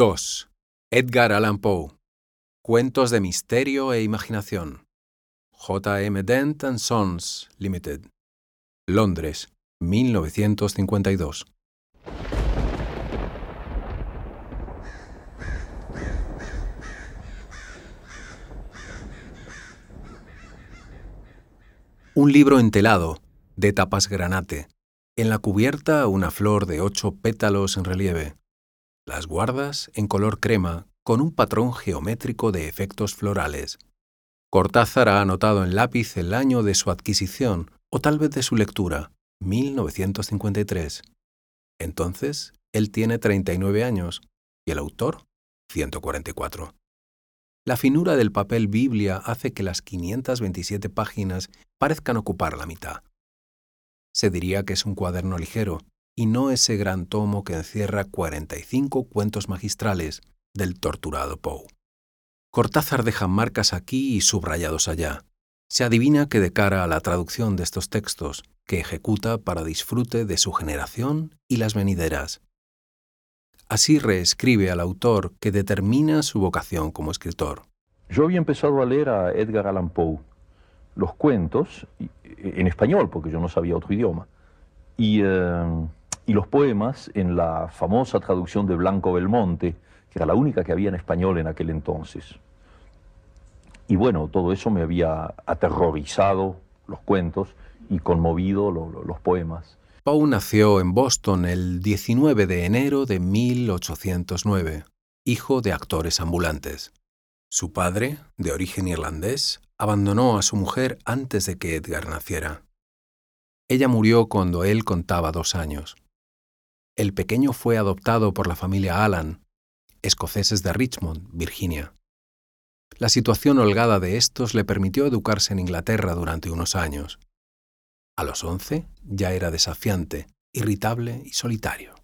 II. Edgar Allan Poe. Cuentos de misterio e imaginación. J. M. Dent and Sons Limited. Londres, 1952. Un libro entelado, de tapas granate. En la cubierta una flor de ocho pétalos en relieve. Las guardas en color crema con un patrón geométrico de efectos florales. Cortázar ha anotado en lápiz el año de su adquisición o tal vez de su lectura, 1953. Entonces, él tiene 39 años y el autor, 144. La finura del papel Biblia hace que las 527 páginas parezcan ocupar la mitad. Se diría que es un cuaderno ligero y no ese gran tomo que encierra 45 cuentos magistrales del torturado Poe. Cortázar deja marcas aquí y subrayados allá. Se adivina que de cara a la traducción de estos textos, que ejecuta para disfrute de su generación y las venideras. Así reescribe al autor que determina su vocación como escritor. Yo había empezado a leer a Edgar Allan Poe, los cuentos, en español, porque yo no sabía otro idioma, y, eh, y los poemas en la famosa traducción de Blanco Belmonte, que era la única que había en español en aquel entonces. Y bueno, todo eso me había aterrorizado, los cuentos, y conmovido los poemas. Poe nació en Boston el 19 de enero de 1809, hijo de actores ambulantes. Su padre, de origen irlandés, abandonó a su mujer antes de que Edgar naciera. Ella murió cuando él contaba dos años. El pequeño fue adoptado por la familia Allan, escoceses de Richmond, Virginia. La situación holgada de estos le permitió educarse en Inglaterra durante unos años. A los once ya era desafiante, irritable y solitario.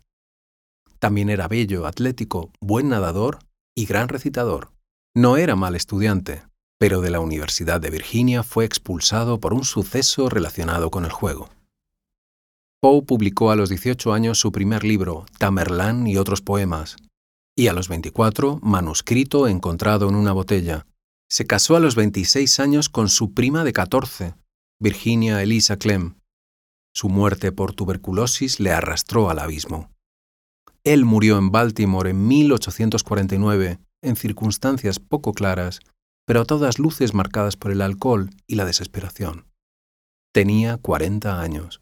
También era bello, atlético, buen nadador y gran recitador. No era mal estudiante, pero de la Universidad de Virginia fue expulsado por un suceso relacionado con el juego. Poe publicó a los 18 años su primer libro, Tamerlán y otros poemas, y a los 24, manuscrito encontrado en una botella. Se casó a los 26 años con su prima de 14, Virginia Elisa Clem. Su muerte por tuberculosis le arrastró al abismo. Él murió en Baltimore en 1849, en circunstancias poco claras, pero a todas luces marcadas por el alcohol y la desesperación. Tenía 40 años.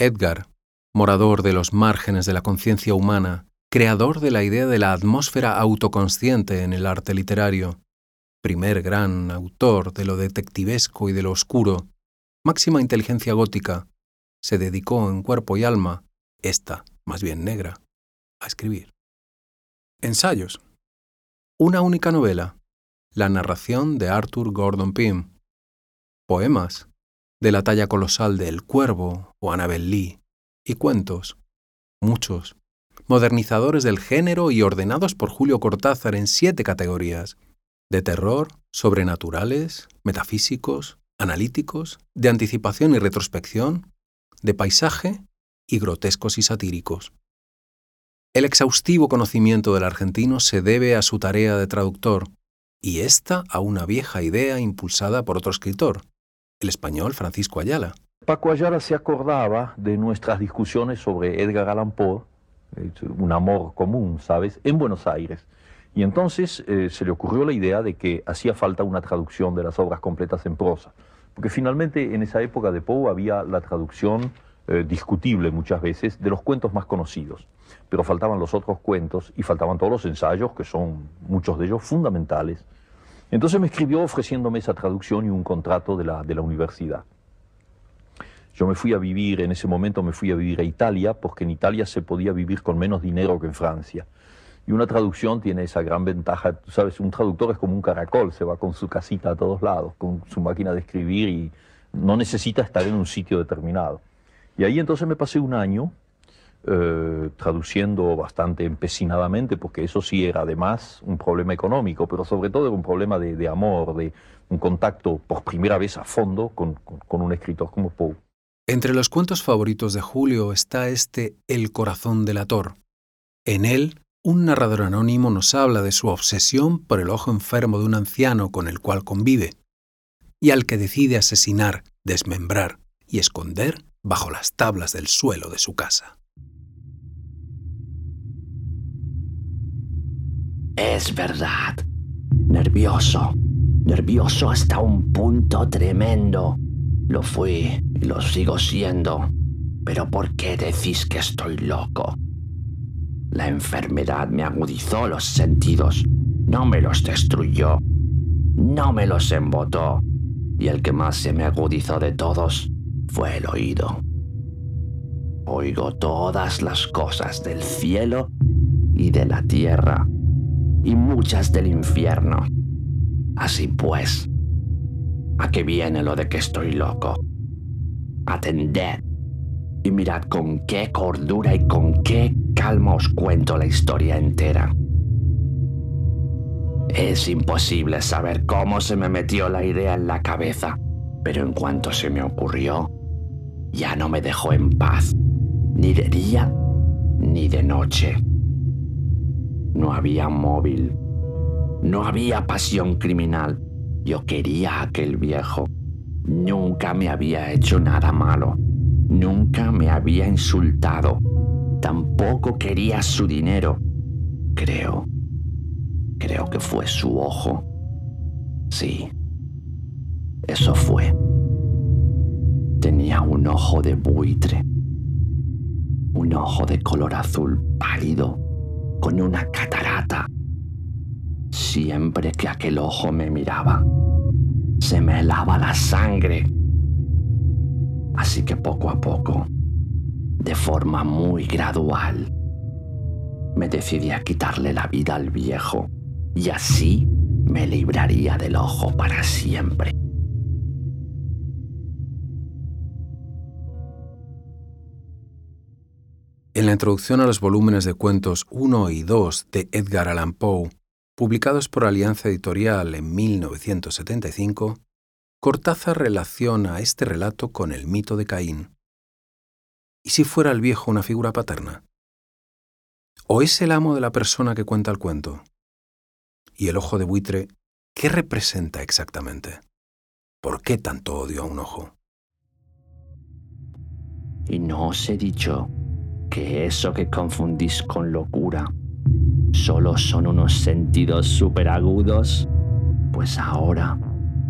Edgar, morador de los márgenes de la conciencia humana, creador de la idea de la atmósfera autoconsciente en el arte literario, primer gran autor de lo detectivesco y de lo oscuro, máxima inteligencia gótica, se dedicó en cuerpo y alma, esta más bien negra, a escribir. Ensayos. Una única novela, la narración de Arthur Gordon Pym. Poemas, de la talla colosal de El Cuervo o Annabel Lee. Y cuentos, muchos, modernizadores del género y ordenados por Julio Cortázar en siete categorías, de terror, sobrenaturales, metafísicos, analíticos, de anticipación y retrospección, de paisaje y grotescos y satíricos. El exhaustivo conocimiento del argentino se debe a su tarea de traductor, y esta a una vieja idea impulsada por otro escritor, el español Francisco Ayala. Paco Ayala se acordaba de nuestras discusiones sobre Edgar Allan Poe, un amor común, ¿sabes?, en Buenos Aires. Y entonces eh, se le ocurrió la idea de que hacía falta una traducción de las obras completas en prosa. Porque finalmente en esa época de Poe había la traducción eh, discutible muchas veces de los cuentos más conocidos. Pero faltaban los otros cuentos y faltaban todos los ensayos, que son muchos de ellos fundamentales. Entonces me escribió ofreciéndome esa traducción y un contrato de la, de la universidad. Yo me fui a vivir, en ese momento me fui a vivir a Italia, porque en Italia se podía vivir con menos dinero que en Francia. Y una traducción tiene esa gran ventaja, tú sabes, un traductor es como un caracol, se va con su casita a todos lados, con su máquina de escribir y no necesita estar en un sitio determinado. Y ahí entonces me pasé un año eh, traduciendo bastante empecinadamente, porque eso sí era además un problema económico, pero sobre todo era un problema de, amor, de un contacto por primera vez a fondo con, con un escritor como Poe. Entre los cuentos favoritos de Julio está este El corazón del ator. En él, un narrador anónimo nos habla de su obsesión por el ojo enfermo de un anciano con el cual convive, y al que decide asesinar, desmembrar y esconder bajo las tablas del suelo de su casa. Es verdad. Nervioso. Nervioso hasta un punto tremendo. Lo fui y lo sigo siendo. Pero ¿por qué decís que estoy loco? La enfermedad me agudizó los sentidos, no me los destruyó, no me los embotó, y el que más se me agudizó de todos fue el oído. Oigo todas las cosas del cielo y de la tierra y muchas del infierno. Así pues, ¿a qué viene lo de que estoy loco? Atended y mirad con qué cordura y con qué calma os cuento la historia entera. Es imposible saber cómo se me metió la idea en la cabeza, pero en cuanto se me ocurrió, ya no me dejó en paz, ni de día ni de noche. No había móvil. No había pasión criminal. Yo quería a aquel viejo. Nunca me había hecho nada malo. Nunca me había insultado. Tampoco quería su dinero. Creo. Creo que fue su ojo. Sí. Eso fue. Tenía un ojo de buitre. Un ojo de color azul pálido con una catarata. Siempre que aquel ojo me miraba, se me helaba la sangre. Así que poco a poco, de forma muy gradual, me decidí a quitarle la vida al viejo y así me libraría del ojo para siempre. En la introducción a los volúmenes de cuentos 1 y 2 de Edgar Allan Poe, publicados por Alianza Editorial en 1975, Cortázar relaciona este relato con el mito de Caín. ¿Y si fuera el viejo una figura paterna? ¿O es el amo de la persona que cuenta el cuento? ¿Y el ojo de buitre qué representa exactamente? ¿Por qué tanto odio a un ojo? Y no os he dicho que eso que confundís con locura solo son unos sentidos superagudos, pues ahora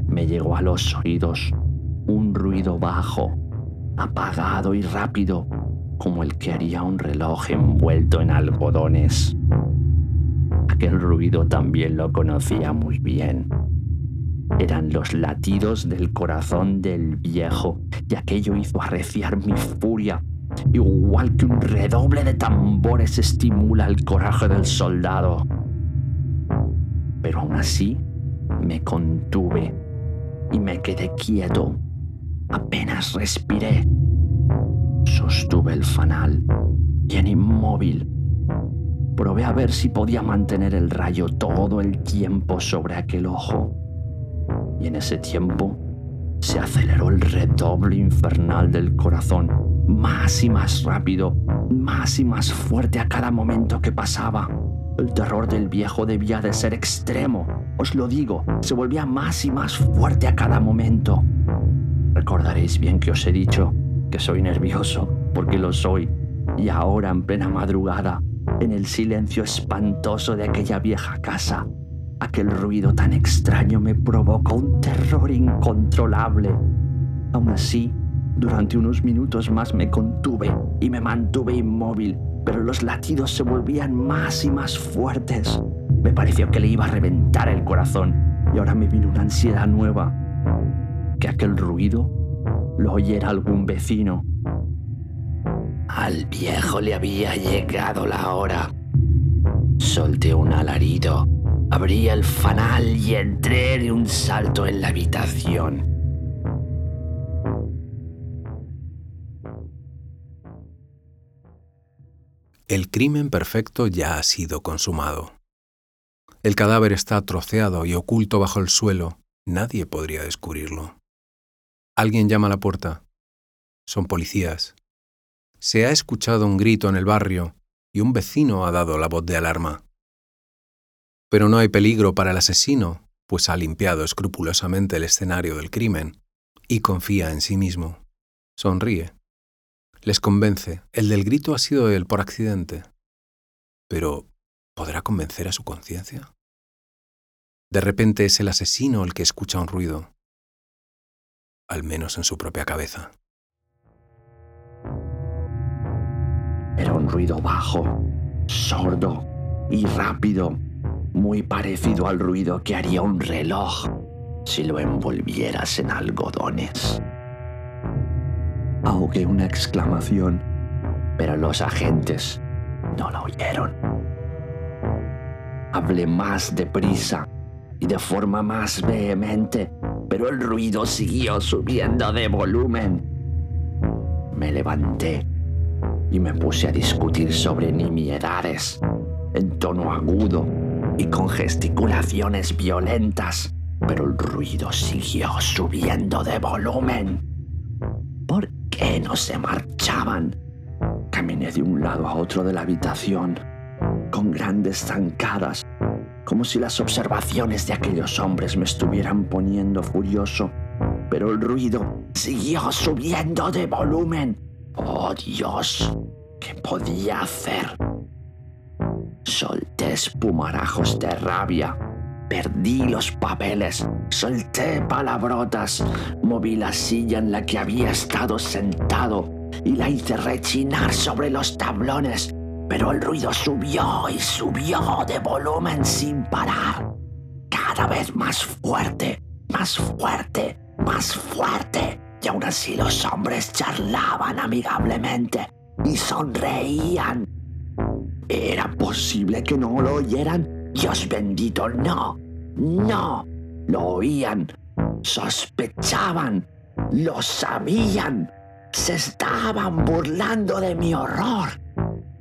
me llegó a los oídos un ruido bajo, apagado y rápido, como el que haría un reloj envuelto en algodones. Aquel ruido también lo conocía muy bien. Eran los latidos del corazón del viejo, y aquello hizo arreciar mi furia igual que un redoble de tambores estimula el coraje del soldado. Pero aún así me contuve y me quedé quieto. Apenas respiré. Sostuve el fanal, bien inmóvil. Probé a ver si podía mantener el rayo todo el tiempo sobre aquel ojo. Y en ese tiempo se aceleró el redoble infernal del corazón más y más rápido, más y más fuerte a cada momento que pasaba. El terror del viejo debía de ser extremo, os lo digo, se volvía más y más fuerte a cada momento. Recordaréis bien que os he dicho que soy nervioso, porque lo soy, y ahora en plena madrugada, en el silencio espantoso de aquella vieja casa, aquel ruido tan extraño me provocó un terror incontrolable. Aún así, durante unos minutos más me contuve y me mantuve inmóvil, pero los latidos se volvían más y más fuertes. Me pareció que le iba a reventar el corazón y ahora me vino una ansiedad nueva. Que aquel ruido lo oyera algún vecino. Al viejo le había llegado la hora. Solté un alarido, abrí el fanal y entré de un salto en la habitación. El crimen perfecto ya ha sido consumado. El cadáver está troceado y oculto bajo el suelo. Nadie podría descubrirlo. Alguien llama a la puerta. Son policías. Se ha escuchado un grito en el barrio y un vecino ha dado la voz de alarma. Pero no hay peligro para el asesino, pues ha limpiado escrupulosamente el escenario del crimen y confía en sí mismo. Sonríe. Les convence, el del grito ha sido él por accidente. Pero, ¿podrá convencer a su conciencia? De repente es el asesino el que escucha un ruido, al menos en su propia cabeza. Era un ruido bajo, sordo y rápido, muy parecido al ruido que haría un reloj si lo envolvieras en algodones. Ahogué una exclamación, pero los agentes no la oyeron. Hablé más deprisa y de forma más vehemente, pero el ruido siguió subiendo de volumen. Me levanté y me puse a discutir sobre nimiedades en tono agudo y con gesticulaciones violentas, pero el ruido siguió subiendo de volumen. ¿Por qué no se marchaban? Caminé de un lado a otro de la habitación, con grandes zancadas, como si las observaciones de aquellos hombres me estuvieran poniendo furioso, pero el ruido siguió subiendo de volumen. ¡Oh Dios! ¿Qué podía hacer? Solté espumarajos de rabia Perdí los papeles, solté palabrotas, moví la silla en la que había estado sentado y la hice rechinar sobre los tablones, pero el ruido subió y subió de volumen sin parar, cada vez más fuerte, más fuerte, más fuerte. Y aún así los hombres charlaban amigablemente y sonreían. ¿Era posible que no lo oyeran? Dios bendito, no, no, lo oían, sospechaban, lo sabían, se estaban burlando de mi horror.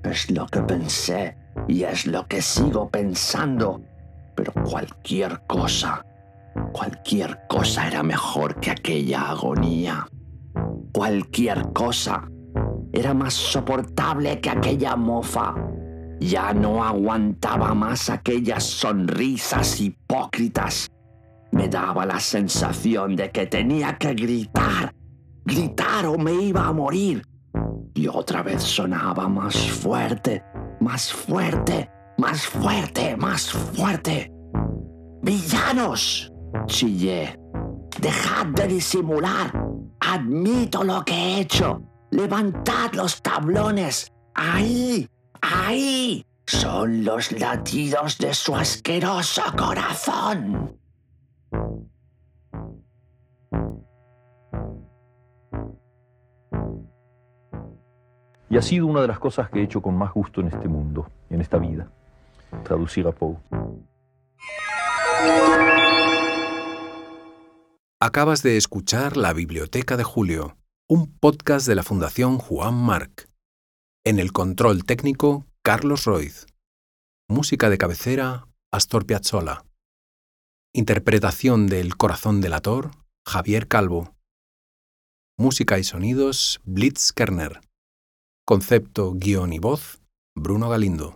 Es lo que pensé y es lo que sigo pensando, pero cualquier cosa, cualquier cosa era mejor que aquella agonía. Cualquier cosa era más soportable que aquella mofa ya no aguantaba más aquellas sonrisas hipócritas. Me daba la sensación de que tenía que gritar, gritar o me iba a morir. Y otra vez sonaba más fuerte, más fuerte, más fuerte, más fuerte. ¡Villanos! chillé. Dejad de disimular. Admito lo que he hecho. Levantad los tablones. Ahí, Ahí son los latidos de su asqueroso corazón. Y ha sido una de las cosas que he hecho con más gusto en este mundo, en esta vida, traducir a Poe. Acabas de escuchar La Biblioteca de Julio, un podcast de la Fundación Juan Marc. En el control técnico, Carlos Roiz. Música de cabecera, Astor Piazzolla. Interpretación del Corazón delator, Javier Calvo. Música y sonidos, Blitz Kerner. Concepto, guion y voz, Bruno Galindo.